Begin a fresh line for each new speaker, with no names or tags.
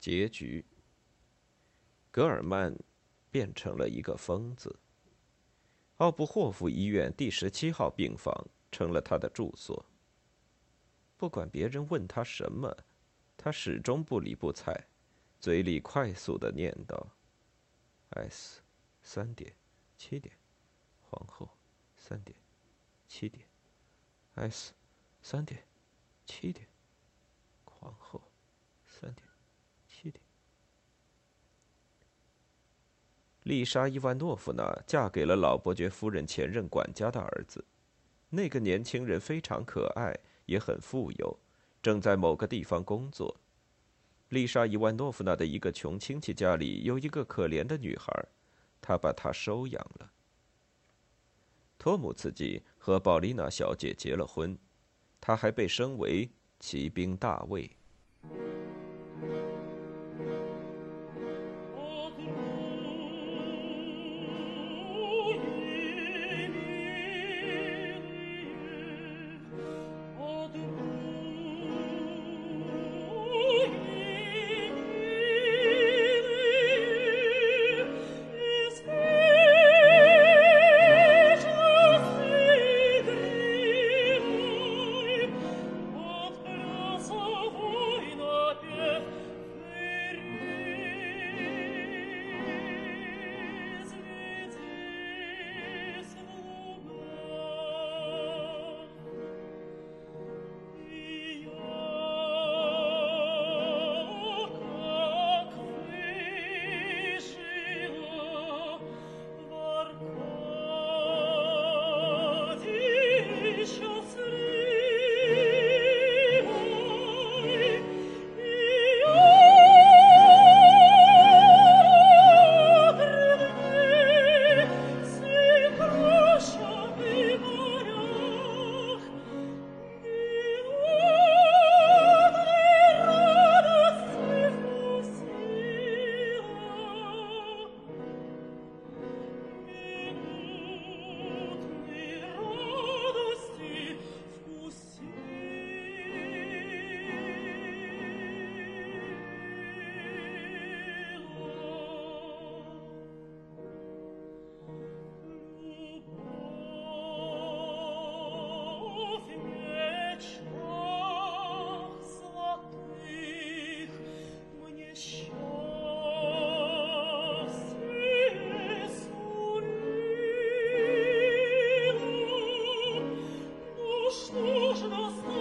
结局。格尔曼变成了一个疯子。奥布霍夫医院第十七号病房成了他的住所。不管别人问他什么，他始终不理不睬，嘴里快速的念叨：“S，三点，七点，皇后，三点，七点，S，三点，七点，皇后，三点，七点。”丽莎·伊万诺夫娜嫁给了老伯爵夫人前任管家的儿子。那个年轻人非常可爱，也很富有，正在某个地方工作。丽莎·伊万诺夫娜的一个穷亲戚家里有一个可怜的女孩，他把她收养了。托姆茨基和宝丽娜小姐结了婚，他还被升为骑兵大尉。Oh,